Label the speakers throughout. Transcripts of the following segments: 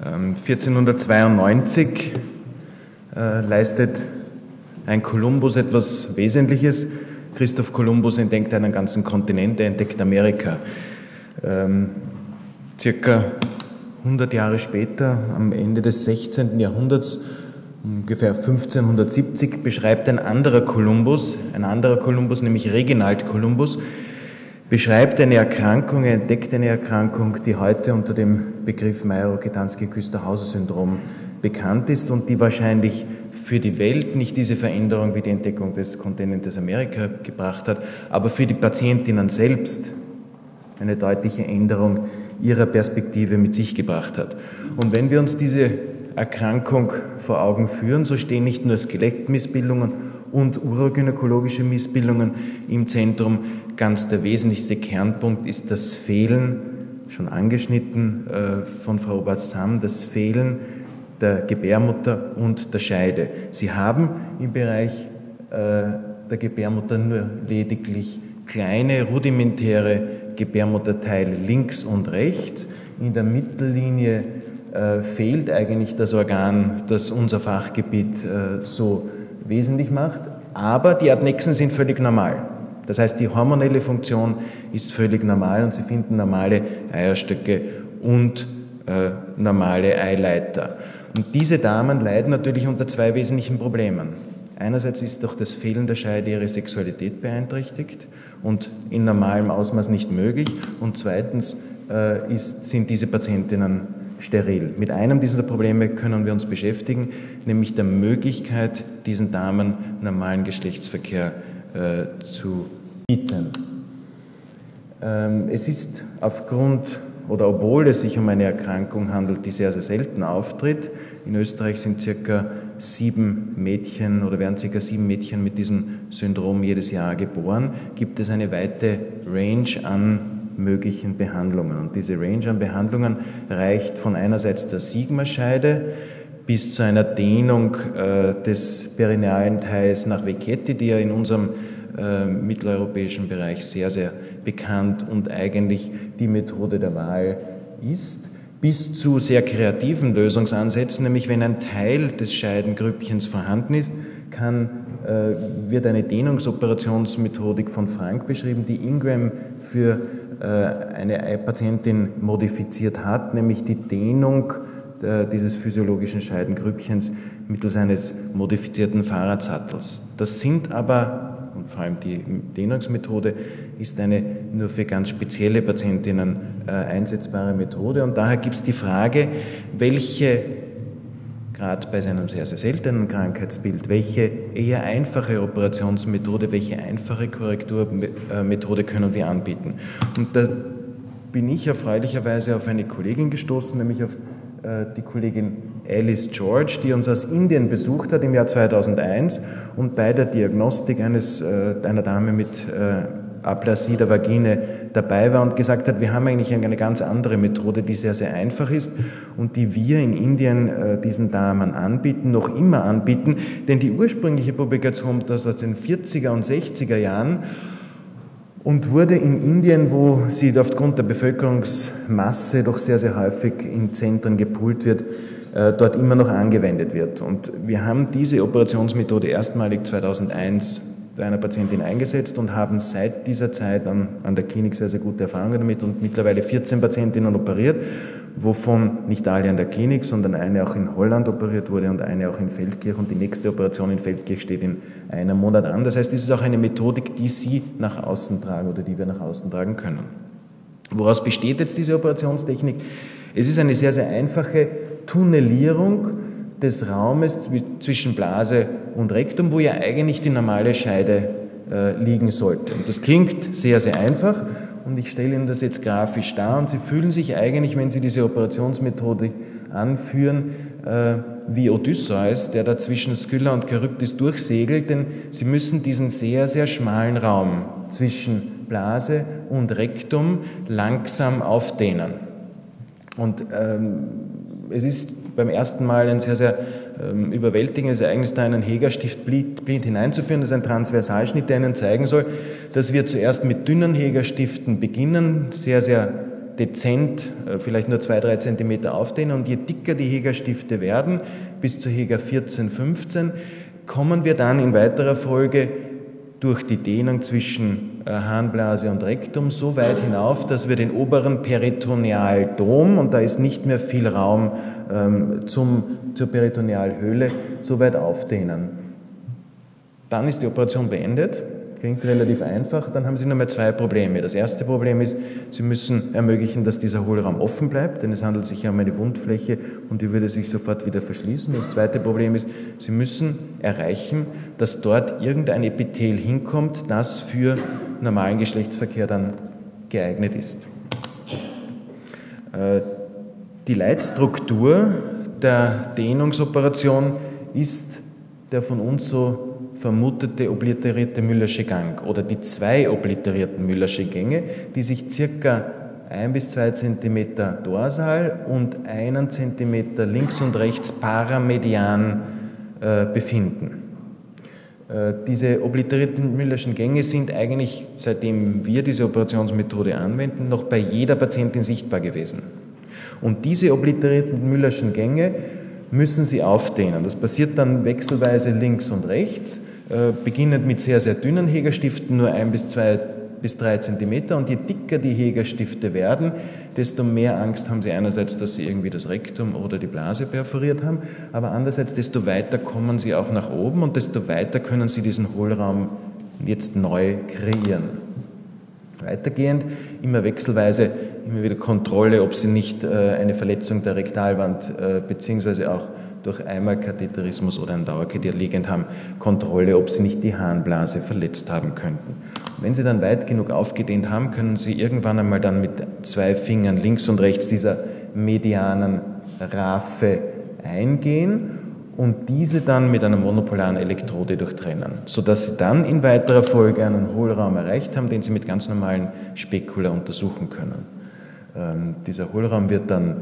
Speaker 1: 1492 ähm, äh, leistet ein Kolumbus etwas Wesentliches. Christoph Kolumbus entdeckt einen ganzen Kontinent, er entdeckt Amerika. Ähm, circa 100 Jahre später, am Ende des 16. Jahrhunderts, ungefähr 1570, beschreibt ein anderer Kolumbus, ein anderer Kolumbus, nämlich Reginald Kolumbus, beschreibt eine Erkrankung, er entdeckt eine Erkrankung, die heute unter dem Begriff Mayo-Gdanski-Küsterhauser-Syndrom bekannt ist und die wahrscheinlich für die Welt nicht diese Veränderung wie die Entdeckung des Kontinentes Amerika gebracht hat, aber für die Patientinnen selbst eine deutliche Änderung ihrer Perspektive mit sich gebracht hat. Und wenn wir uns diese Erkrankung vor Augen führen, so stehen nicht nur Skelettmissbildungen und urogynäkologische Missbildungen im Zentrum. Ganz der wesentlichste Kernpunkt ist das Fehlen, schon angeschnitten äh, von Frau Oberst-Zamm, das Fehlen der Gebärmutter und der Scheide. Sie haben im Bereich äh, der Gebärmutter nur lediglich kleine rudimentäre Gebärmutterteile links und rechts. In der Mittellinie äh, fehlt eigentlich das Organ, das unser Fachgebiet so wesentlich macht, aber die Adnexen sind völlig normal. Das heißt, die hormonelle Funktion ist völlig normal und Sie finden normale Eierstöcke und äh, normale Eileiter. Und diese Damen leiden natürlich unter zwei wesentlichen Problemen. Einerseits ist durch das Fehlen der Scheide ihre Sexualität beeinträchtigt und in normalem Ausmaß nicht möglich. Und zweitens äh, ist, sind diese Patientinnen steril. Mit einem dieser Probleme können wir uns beschäftigen, nämlich der Möglichkeit, diesen Damen normalen Geschlechtsverkehr äh, zu bieten. Ähm, es ist aufgrund oder obwohl es sich um eine Erkrankung handelt, die sehr, sehr selten auftritt. In Österreich sind circa sieben Mädchen oder werden circa sieben Mädchen mit diesem Syndrom jedes Jahr geboren, gibt es eine weite Range an möglichen Behandlungen. Und diese Range an Behandlungen reicht von einerseits der Sigma-Scheide bis zu einer Dehnung äh, des perinealen Teils nach Vecchetti, die ja in unserem äh, mitteleuropäischen Bereich sehr, sehr bekannt und eigentlich die Methode der Wahl ist, bis zu sehr kreativen Lösungsansätzen, nämlich wenn ein Teil des Scheidengrüppchens vorhanden ist, kann, äh, wird eine Dehnungsoperationsmethodik von Frank beschrieben, die Ingram für eine Patientin modifiziert hat, nämlich die Dehnung dieses physiologischen Scheidengrüppchens mittels eines modifizierten Fahrradsattels. Das sind aber und vor allem die Dehnungsmethode ist eine nur für ganz spezielle Patientinnen äh, einsetzbare Methode. Und daher gibt es die Frage, welche, gerade bei seinem sehr, sehr seltenen Krankheitsbild, welche eher einfache Operationsmethode, welche einfache Korrekturmethode können wir anbieten. Und da bin ich erfreulicherweise auf eine Kollegin gestoßen, nämlich auf äh, die Kollegin Alice George, die uns aus Indien besucht hat im Jahr 2001 und bei der Diagnostik eines, äh, einer Dame mit äh, Aplasie der Vagine dabei war und gesagt hat, wir haben eigentlich eine ganz andere Methode, die sehr, sehr einfach ist und die wir in Indien diesen Damen anbieten, noch immer anbieten, denn die ursprüngliche Publikation das aus den 40er und 60er Jahren und wurde in Indien, wo sie aufgrund der Bevölkerungsmasse doch sehr, sehr häufig in Zentren gepult wird, äh, dort immer noch angewendet wird. Und wir haben diese Operationsmethode erstmalig 2001 bei einer Patientin eingesetzt und haben seit dieser Zeit an, an der Klinik sehr, sehr gute Erfahrungen damit und mittlerweile 14 Patientinnen operiert, wovon nicht alle an der Klinik, sondern eine auch in Holland operiert wurde und eine auch in Feldkirch und die nächste Operation in Feldkirch steht in einem Monat an. Das heißt, es ist auch eine Methodik, die Sie nach außen tragen oder die wir nach außen tragen können. Woraus besteht jetzt diese Operationstechnik? Es ist eine sehr, sehr einfache Tunnelierung des Raumes zwischen Blase und Rektum, wo ja eigentlich die normale Scheide äh, liegen sollte. Und das klingt sehr, sehr einfach und ich stelle Ihnen das jetzt grafisch dar und Sie fühlen sich eigentlich, wenn Sie diese Operationsmethode anführen, äh, wie Odysseus, der da zwischen Skylla und Charybdis durchsegelt, denn Sie müssen diesen sehr, sehr schmalen Raum zwischen Blase und Rektum langsam aufdehnen. Und ähm, es ist beim ersten Mal ein sehr, sehr ähm, überwältigendes Ereignis, da einen Hegerstift blind, blind hineinzuführen. Das ist ein Transversalschnitt, der Ihnen zeigen soll, dass wir zuerst mit dünnen Hegerstiften beginnen, sehr, sehr dezent, äh, vielleicht nur zwei, drei Zentimeter aufdehnen und je dicker die Hegerstifte werden, bis zu Heger 14, 15, kommen wir dann in weiterer Folge durch die Dehnung zwischen äh, Harnblase und Rektum so weit hinauf, dass wir den oberen Peritonealdom, und da ist nicht mehr viel Raum ähm, zum, zur Peritonealhöhle, so weit aufdehnen. Dann ist die Operation beendet Klingt relativ einfach. Dann haben Sie nur mal zwei Probleme. Das erste Problem ist, Sie müssen ermöglichen, dass dieser Hohlraum offen bleibt, denn es handelt sich ja um eine Wundfläche und die würde sich sofort wieder verschließen. Das zweite Problem ist, Sie müssen erreichen, dass dort irgendein Epithel hinkommt, das für normalen Geschlechtsverkehr dann geeignet ist. Äh, die Leitstruktur der Dehnungsoperation ist der von uns so vermutete obliterierte Müllersche Gang oder die zwei obliterierten Müllersche Gänge, die sich circa ein bis zwei Zentimeter dorsal und einen Zentimeter links und rechts paramedian äh, befinden. Äh, diese obliterierten Müllerschen Gänge sind eigentlich, seitdem wir diese Operationsmethode anwenden, noch bei jeder Patientin sichtbar gewesen. Und diese obliterierten Müllerschen Gänge müssen Sie aufdehnen. Das passiert dann wechselweise links und rechts, äh, beginnend mit sehr, sehr dünnen Hegerstiften, nur ein bis zwei bis drei Zentimeter. Und je dicker die Hegerstifte werden, desto mehr Angst haben Sie einerseits, dass Sie irgendwie das Rektum oder die Blase perforiert haben, aber andererseits, desto weiter kommen Sie auch nach oben und desto weiter können Sie diesen Hohlraum jetzt neu kreieren. Weitergehend immer wechselweise immer wieder Kontrolle, ob sie nicht äh, eine Verletzung der Rektalwand äh, beziehungsweise auch durch Einmalkatheterismus oder ein Dauerkatheter liegend haben, Kontrolle, ob sie nicht die Harnblase verletzt haben könnten. wenn sie dann weit genug aufgedehnt haben, können sie irgendwann einmal dann mit zwei Fingern links und rechts dieser medianen Raphe eingehen und diese dann mit einer monopolaren Elektrode durchtrennen, sodass Sie dann in weiterer Folge einen Hohlraum erreicht haben, den Sie mit ganz normalen Spekula untersuchen können. Ähm, dieser Hohlraum wird dann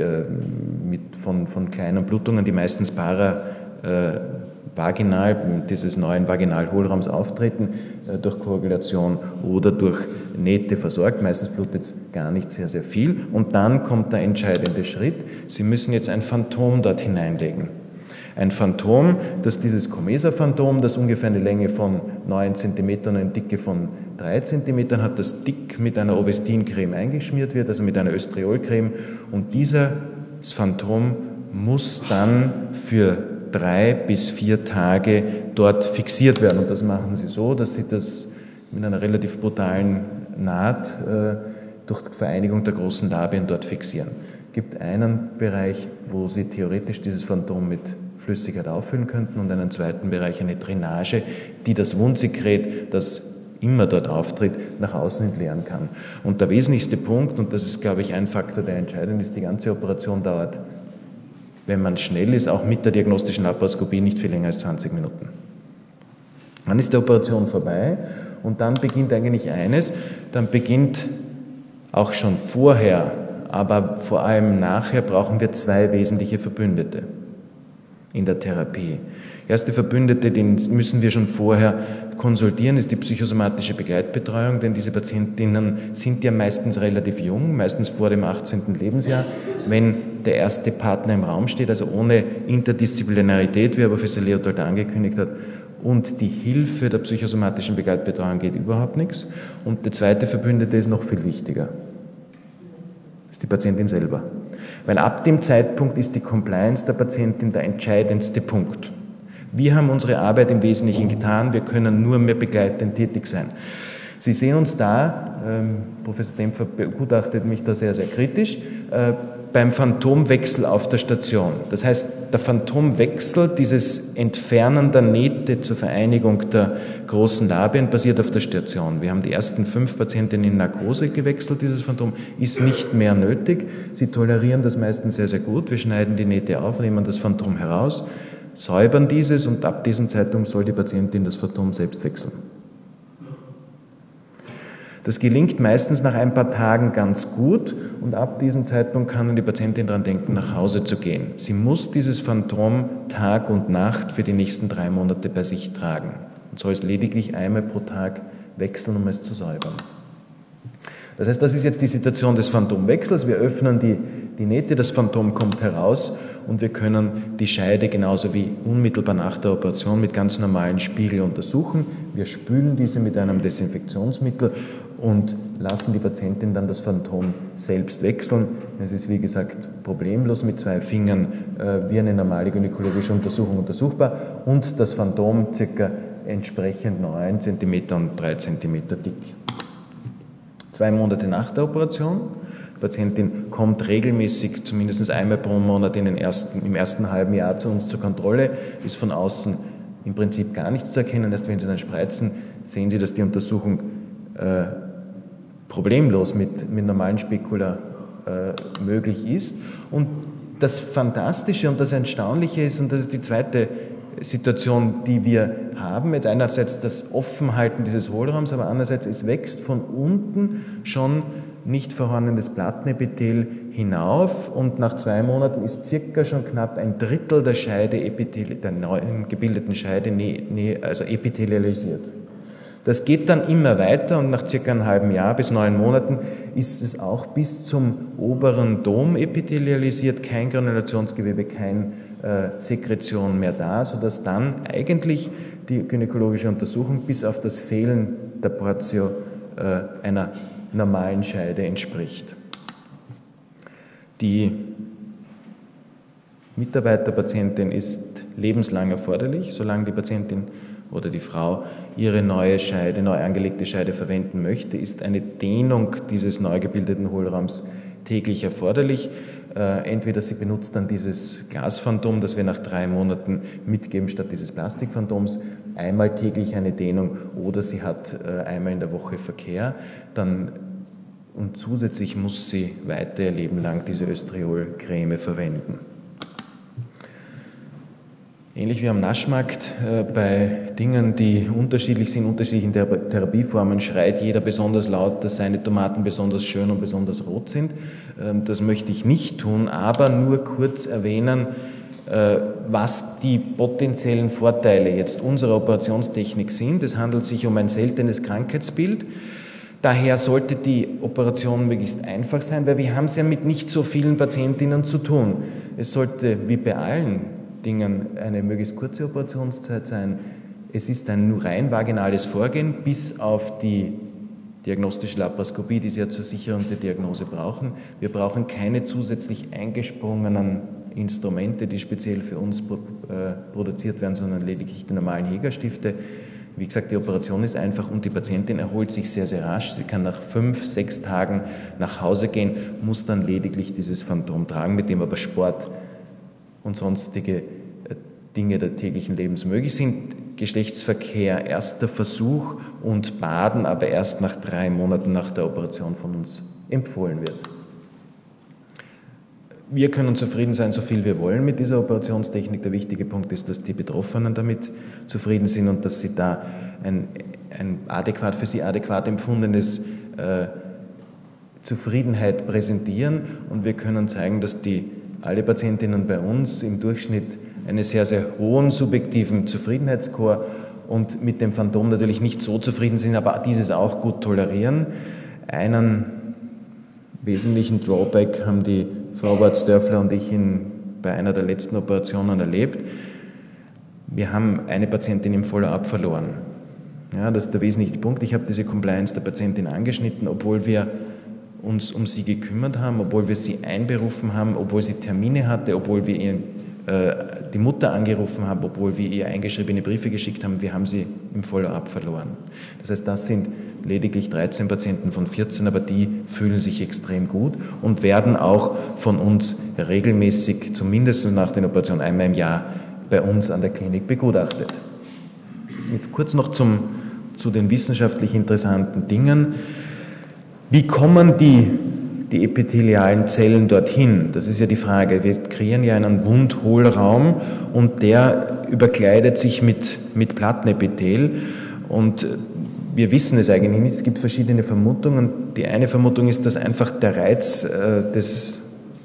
Speaker 1: mit, von, von kleinen Blutungen, die meistens para äh, vaginal, dieses neuen Vaginalhohlraums auftreten, äh, durch Koagulation oder durch Nähte versorgt. Meistens blutet es gar nicht sehr, sehr viel. Und dann kommt der entscheidende Schritt. Sie müssen jetzt ein Phantom dort hineinlegen. Ein Phantom, das dieses Comesa-Phantom, das ungefähr eine Länge von 9 cm und eine Dicke von 3 cm hat, das dick mit einer Ovestincreme eingeschmiert wird, also mit einer Östriolcreme. Und dieses Phantom muss dann für drei bis vier Tage dort fixiert werden. Und das machen sie so, dass sie das mit einer relativ brutalen Naht äh, durch Vereinigung der großen Labien dort fixieren. Es gibt einen Bereich, wo sie theoretisch dieses Phantom mit Flüssigkeit auffüllen könnten und einen zweiten Bereich eine Drainage, die das Wundsekret, das immer dort auftritt, nach außen entleeren kann. Und der wesentlichste Punkt, und das ist, glaube ich, ein Faktor, der entscheidend ist, die ganze Operation dauert, wenn man schnell ist, auch mit der diagnostischen Laparoskopie nicht viel länger als 20 Minuten. Dann ist die Operation vorbei und dann beginnt eigentlich eines, dann beginnt auch schon vorher, aber vor allem nachher brauchen wir zwei wesentliche Verbündete in der Therapie. Erste Verbündete, den müssen wir schon vorher konsultieren, ist die psychosomatische Begleitbetreuung, denn diese Patientinnen sind ja meistens relativ jung, meistens vor dem 18. Lebensjahr. Wenn der erste Partner im Raum steht, also ohne Interdisziplinarität, wie aber Professor Leopold angekündigt hat, und die Hilfe der psychosomatischen Begleitbetreuung geht überhaupt nichts. Und der zweite Verbündete ist noch viel wichtiger. Das ist die Patientin selber. Weil ab dem Zeitpunkt ist die Compliance der Patientin der entscheidendste Punkt. Wir haben unsere Arbeit im Wesentlichen getan, wir können nur mehr begleitend tätig sein. Sie sehen uns da, ähm, Professor Dempfer begutachtet mich da sehr, sehr kritisch, äh, beim Phantomwechsel auf der Station. Das heißt, der Phantomwechsel, dieses Entfernen der Nähte zur Vereinigung der großen Labien, passiert auf der Station. Wir haben die ersten fünf Patientinnen in Narkose gewechselt. Dieses Phantom ist nicht mehr nötig. Sie tolerieren das meistens sehr, sehr gut. Wir schneiden die Nähte auf, nehmen das Phantom heraus, säubern dieses und ab diesem Zeitpunkt soll die Patientin das Phantom selbst wechseln. Das gelingt meistens nach ein paar Tagen ganz gut und ab diesem Zeitpunkt kann die Patientin daran denken, nach Hause zu gehen. Sie muss dieses Phantom Tag und Nacht für die nächsten drei Monate bei sich tragen und soll es lediglich einmal pro Tag wechseln, um es zu säubern. Das heißt, das ist jetzt die Situation des Phantomwechsels. Wir öffnen die, die Nähte, das Phantom kommt heraus und wir können die Scheide genauso wie unmittelbar nach der Operation mit ganz normalen Spiegel untersuchen. Wir spülen diese mit einem Desinfektionsmittel und lassen die Patientin dann das Phantom selbst wechseln. Es ist wie gesagt problemlos mit zwei Fingern äh, wie eine normale gynäkologische Untersuchung untersuchbar und das Phantom circa entsprechend 9 cm und 3 cm dick zwei Monate nach der Operation. Patientin kommt regelmäßig, zumindest einmal pro Monat in den ersten, im ersten halben Jahr zu uns zur Kontrolle, ist von außen im Prinzip gar nichts zu erkennen. Erst wenn Sie dann spreizen, sehen Sie, dass die Untersuchung äh, problemlos mit, mit normalen Spekula äh, möglich ist. Und das Fantastische und das Erstaunliche ist, und das ist die zweite Situation, die wir haben. Jetzt einerseits das Offenhalten dieses Hohlraums, aber andererseits es wächst von unten schon nicht vorhandenes Plattenepithel hinauf und nach zwei Monaten ist circa schon knapp ein Drittel der Scheide, der neuen gebildeten Scheide, also epithelialisiert. Das geht dann immer weiter und nach circa einem halben Jahr bis neun Monaten ist es auch bis zum oberen Dom epithelialisiert, kein Granulationsgewebe, kein äh, Sekretion mehr da, sodass dann eigentlich die gynäkologische Untersuchung bis auf das Fehlen der Portio äh, einer normalen Scheide entspricht. Die Mitarbeiterpatientin ist lebenslang erforderlich, solange die Patientin oder die Frau ihre neue Scheide, neu angelegte Scheide verwenden möchte, ist eine Dehnung dieses neu gebildeten Hohlraums täglich erforderlich. Äh, entweder sie benutzt dann dieses Glasphantom, das wir nach drei Monaten mitgeben, statt dieses Plastikphantoms, einmal täglich eine Dehnung, oder sie hat äh, einmal in der Woche Verkehr, dann und zusätzlich muss sie weiter ihr Leben lang diese Östriol-Creme verwenden. Ähnlich wie am Naschmarkt äh, bei Dingen, die unterschiedlich sind, unterschiedlichen Therapieformen, schreit jeder besonders laut, dass seine Tomaten besonders schön und besonders rot sind. Ähm, das möchte ich nicht tun, aber nur kurz erwähnen, äh, was die potenziellen Vorteile jetzt unserer Operationstechnik sind. Es handelt sich um ein seltenes Krankheitsbild. Daher sollte die Operation möglichst einfach sein, weil wir haben es ja mit nicht so vielen Patientinnen zu tun. Es sollte wie bei allen Dingen eine möglichst kurze Operationszeit sein. Es ist ein nur rein vaginales Vorgehen, bis auf die diagnostische Laparoskopie, die Sie ja zur Sicherung der Diagnose brauchen. Wir brauchen keine zusätzlich eingesprungenen Instrumente, die speziell für uns äh, produziert werden, sondern lediglich die normalen Hegerstifte. Wie gesagt, die Operation ist einfach und die Patientin erholt sich sehr, sehr rasch. Sie kann nach fünf, sechs Tagen nach Hause gehen, muss dann lediglich dieses Phantom tragen, mit dem aber Sport und sonstige äh, Dinge der täglichen Lebens möglich sind. Geschlechtsverkehr erster Versuch und Baden aber erst nach drei Monaten nach der Operation von uns empfohlen wird. Wir können zufrieden sein, so viel wir wollen mit dieser Operationstechnik. Der wichtige Punkt ist, dass die Betroffenen damit zufrieden sind und dass sie da ein, ein adäquat, für sie adäquat empfundenes äh, Zufriedenheit präsentieren. Und wir können zeigen, dass die alle Patientinnen bei uns im Durchschnitt einen sehr, sehr hohen subjektiven Zufriedenheitsscore und mit dem Phantom natürlich nicht so zufrieden sind, aber dieses auch gut tolerieren. Einen wesentlichen Drawback haben die Frau Warz-Dörfler und ich in, bei einer der letzten Operationen erlebt. Wir haben eine Patientin im Follow-up verloren. Ja, das ist der wesentliche Punkt. Ich habe diese Compliance der Patientin angeschnitten, obwohl wir uns um sie gekümmert haben, obwohl wir sie einberufen haben, obwohl sie Termine hatte, obwohl wir ihr, äh, die Mutter angerufen haben, obwohl wir ihr eingeschriebene Briefe geschickt haben, wir haben sie im Follow-up verloren. Das heißt, das sind lediglich 13 Patienten von 14, aber die fühlen sich extrem gut und werden auch von uns regelmäßig, zumindest nach den Operationen einmal im Jahr, bei uns an der Klinik begutachtet. Jetzt kurz noch zum, zu den wissenschaftlich interessanten Dingen. Wie kommen die, die epithelialen Zellen dorthin? Das ist ja die Frage. Wir kreieren ja einen Wundhohlraum und der überkleidet sich mit, mit Plattenepithel und wir wissen es eigentlich nicht. Es gibt verschiedene Vermutungen. Die eine Vermutung ist, dass einfach der Reiz äh, des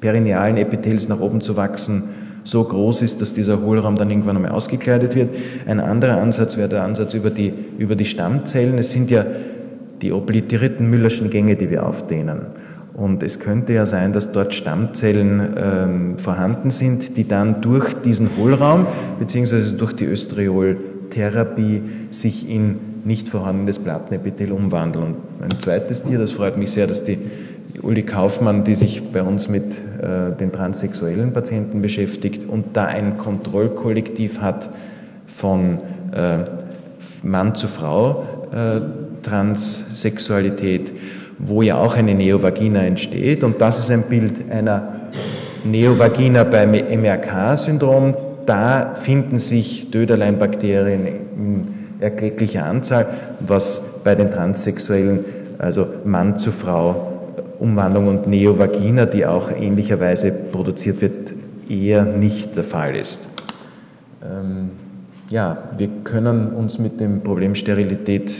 Speaker 1: perinealen Epithels nach oben zu wachsen so groß ist, dass dieser Hohlraum dann irgendwann einmal ausgekleidet wird. Ein anderer Ansatz wäre der Ansatz über die, über die Stammzellen. Es sind ja die obliterierten Müllerschen Gänge, die wir aufdehnen. Und es könnte ja sein, dass dort Stammzellen ähm, vorhanden sind, die dann durch diesen Hohlraum beziehungsweise durch die Östrioltherapie sich in nicht vorhandenes Plattenepithel umwandeln. Und ein zweites Tier, das freut mich sehr, dass die Uli Kaufmann, die sich bei uns mit äh, den transsexuellen Patienten beschäftigt und da ein Kontrollkollektiv hat von äh, Mann zu Frau äh, Transsexualität, wo ja auch eine Neovagina entsteht. Und das ist ein Bild einer Neovagina beim MRK-Syndrom. Da finden sich Döderleinbakterien in erklecklicher Anzahl, was bei den Transsexuellen, also Mann zu Frau, Umwandlung und Neovagina, die auch ähnlicherweise produziert wird, eher nicht der Fall ist. Ähm, ja, wir können uns mit dem Problem Sterilität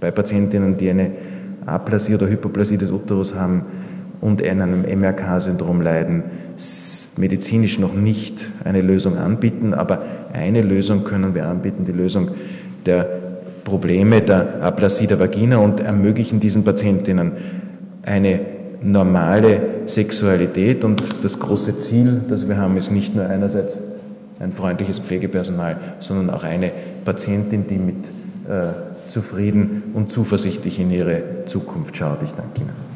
Speaker 1: bei Patientinnen, die eine Aplasie oder Hypoplasie des Uterus haben und an einem MRK-Syndrom leiden, medizinisch noch nicht eine Lösung anbieten, aber eine Lösung können wir anbieten, die Lösung der Probleme der Aplasie der Vagina und ermöglichen diesen Patientinnen eine normale Sexualität. Und das große Ziel, das wir haben, ist nicht nur einerseits ein freundliches Pflegepersonal, sondern auch eine Patientin, die mit äh, zufrieden und zuversichtlich in ihre Zukunft schaut. Ich danke Ihnen.